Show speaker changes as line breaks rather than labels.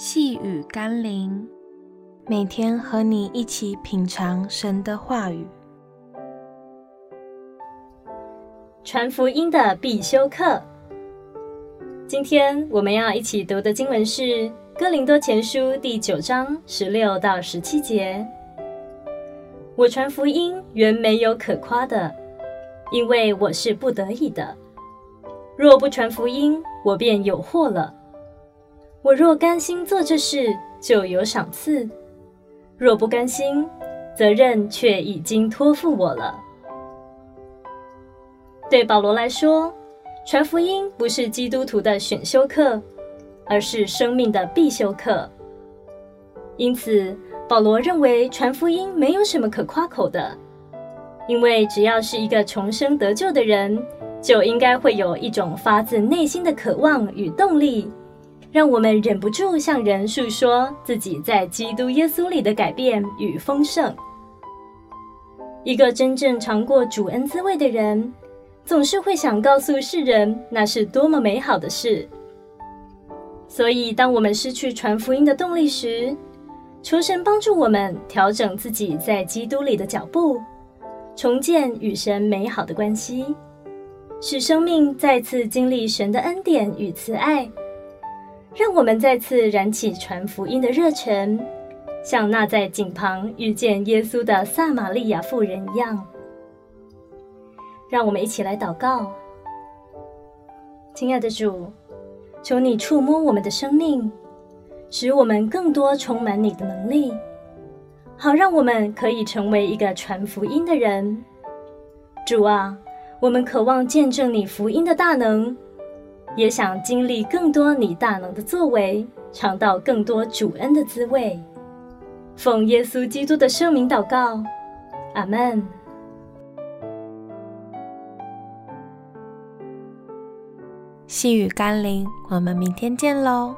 细雨甘霖，每天和你一起品尝神的话语。
传福音的必修课。今天我们要一起读的经文是《哥林多前书》第九章十六到十七节。我传福音原没有可夸的，因为我是不得已的。若不传福音，我便有祸了。我若甘心做这事，就有赏赐；若不甘心，责任却已经托付我了。对保罗来说，传福音不是基督徒的选修课，而是生命的必修课。因此，保罗认为传福音没有什么可夸口的，因为只要是一个重生得救的人，就应该会有一种发自内心的渴望与动力。让我们忍不住向人诉说自己在基督耶稣里的改变与丰盛。一个真正尝过主恩滋味的人，总是会想告诉世人那是多么美好的事。所以，当我们失去传福音的动力时，求神帮助我们调整自己在基督里的脚步，重建与神美好的关系，使生命再次经历神的恩典与慈爱。让我们再次燃起传福音的热忱，像那在井旁遇见耶稣的撒玛利亚妇人一样。让我们一起来祷告。亲爱的主，求你触摸我们的生命，使我们更多充满你的能力，好让我们可以成为一个传福音的人。主啊，我们渴望见证你福音的大能。也想经历更多你大能的作为，尝到更多主恩的滋味。奉耶稣基督的圣名祷告，阿门。
细雨甘霖，我们明天见喽。